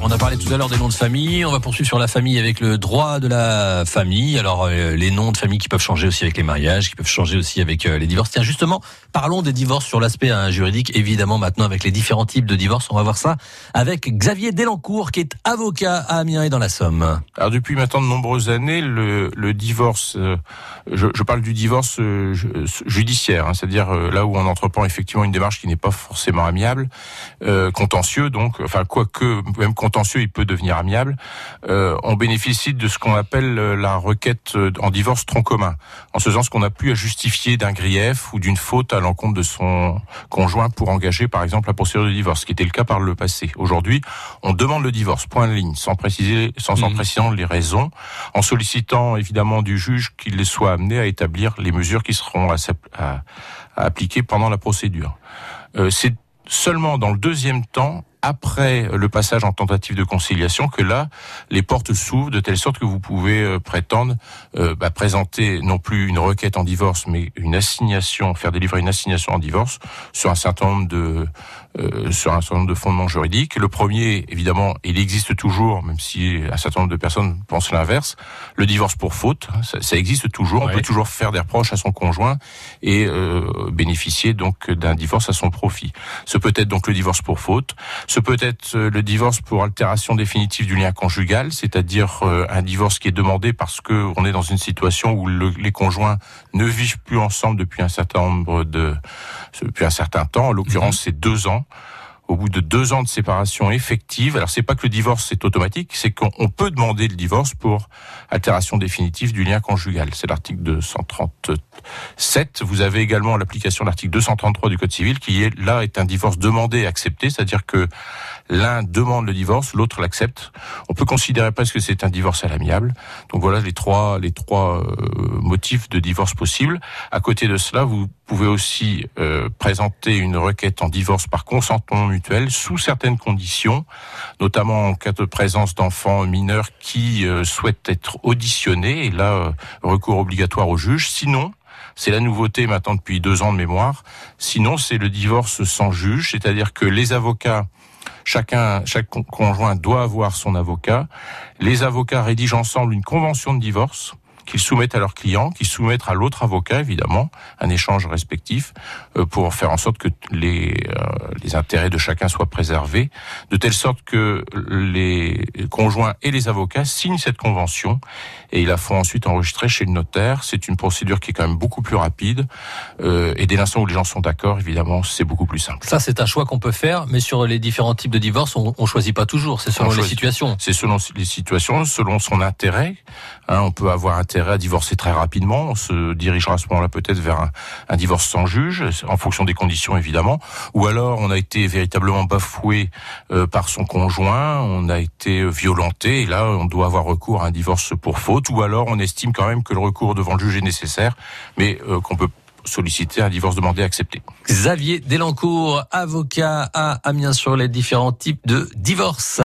On a parlé tout à l'heure des noms de famille. On va poursuivre sur la famille avec le droit de la famille. Alors, euh, les noms de famille qui peuvent changer aussi avec les mariages, qui peuvent changer aussi avec euh, les divorces. Tiens, justement, parlons des divorces sur l'aspect hein, juridique. Évidemment, maintenant, avec les différents types de divorces, on va voir ça avec Xavier Delancourt, qui est avocat à Amiens et dans la Somme. Alors, depuis maintenant de nombreuses années, le, divorce, euh, je, je, parle du divorce judiciaire, hein, c'est-à-dire là où on entreprend effectivement une démarche qui n'est pas forcément amiable, contentieux, donc, enfin, quoique même contentieux, il peut devenir amiable. Euh, on bénéficie de ce qu'on appelle euh, la requête euh, en divorce tronc commun, en ce sens qu'on n'a plus à justifier d'un grief ou d'une faute à l'encontre de son conjoint pour engager, par exemple, la procédure de divorce, ce qui était le cas par le passé. Aujourd'hui, on demande le divorce, point de ligne, sans préciser, sans en mmh. précisant les raisons, en sollicitant évidemment du juge qu'il soit amené à établir les mesures qui seront à, à, à appliquer pendant la procédure. Euh, C'est seulement dans le deuxième temps après le passage en tentative de conciliation que là, les portes s'ouvrent de telle sorte que vous pouvez euh, prétendre euh, bah, présenter non plus une requête en divorce, mais une assignation, faire délivrer une assignation en divorce sur un certain nombre de euh, sur un certain nombre de fondements juridiques. Le premier, évidemment, il existe toujours, même si un certain nombre de personnes pensent l'inverse. Le divorce pour faute, ça, ça existe toujours. On peut toujours faire des reproches à son conjoint et bénéficier donc d'un divorce à son profit. Ce peut être donc le divorce pour faute. Ce peut être euh, le divorce pour altération définitive du lien conjugal, c'est-à-dire euh, un divorce qui est demandé parce que on est dans une situation où les conjoints ne vivent plus ensemble depuis un certain nombre de depuis un certain temps. En l'occurrence, mhm. c'est deux ans au bout de deux ans de séparation effective. Alors c'est pas que le divorce est automatique, c'est qu'on peut demander le divorce pour altération définitive du lien conjugal. C'est l'article 237. Vous avez également l'application de l'article 233 du Code civil qui est là est un divorce demandé et accepté, c'est-à-dire que l'un demande le divorce, l'autre l'accepte. On peut considérer presque que c'est un divorce à l'amiable. Donc voilà les trois les trois euh, motifs de divorce possibles. À côté de cela, vous pouvez aussi euh, présenter une requête en divorce par consentement sous certaines conditions, notamment en cas de présence d'enfants mineurs qui euh, souhaitent être auditionnés, et là, euh, recours obligatoire au juge. Sinon, c'est la nouveauté maintenant depuis deux ans de mémoire. Sinon, c'est le divorce sans juge, c'est-à-dire que les avocats Chacun, chaque conjoint doit avoir son avocat. Les avocats rédigent ensemble une convention de divorce qu'ils soumettent à leurs clients, qu'ils soumettent à l'autre avocat, évidemment, un échange respectif, euh, pour faire en sorte que les, euh, les intérêts de chacun soient préservés, de telle sorte que les conjoints et les avocats signent cette convention et ils la font ensuite enregistrer chez le notaire. C'est une procédure qui est quand même beaucoup plus rapide euh, et dès l'instant où les gens sont d'accord, évidemment, c'est beaucoup plus simple. Ça, c'est un choix qu'on peut faire, mais sur les différents types de divorce, on, on choisit pas toujours. C'est selon les situations. C'est selon les situations, selon son intérêt. Hein, on peut avoir intérêt à divorcer très rapidement. On se dirigera à ce moment-là peut-être vers un, divorce sans juge, en fonction des conditions évidemment. Ou alors on a été véritablement bafoué euh, par son conjoint, on a été violenté, et là on doit avoir recours à un divorce pour faute. Ou alors on estime quand même que le recours devant le juge est nécessaire, mais euh, qu'on peut solliciter un divorce demandé accepté. Xavier Delancourt, avocat à Amiens sur les différents types de divorce.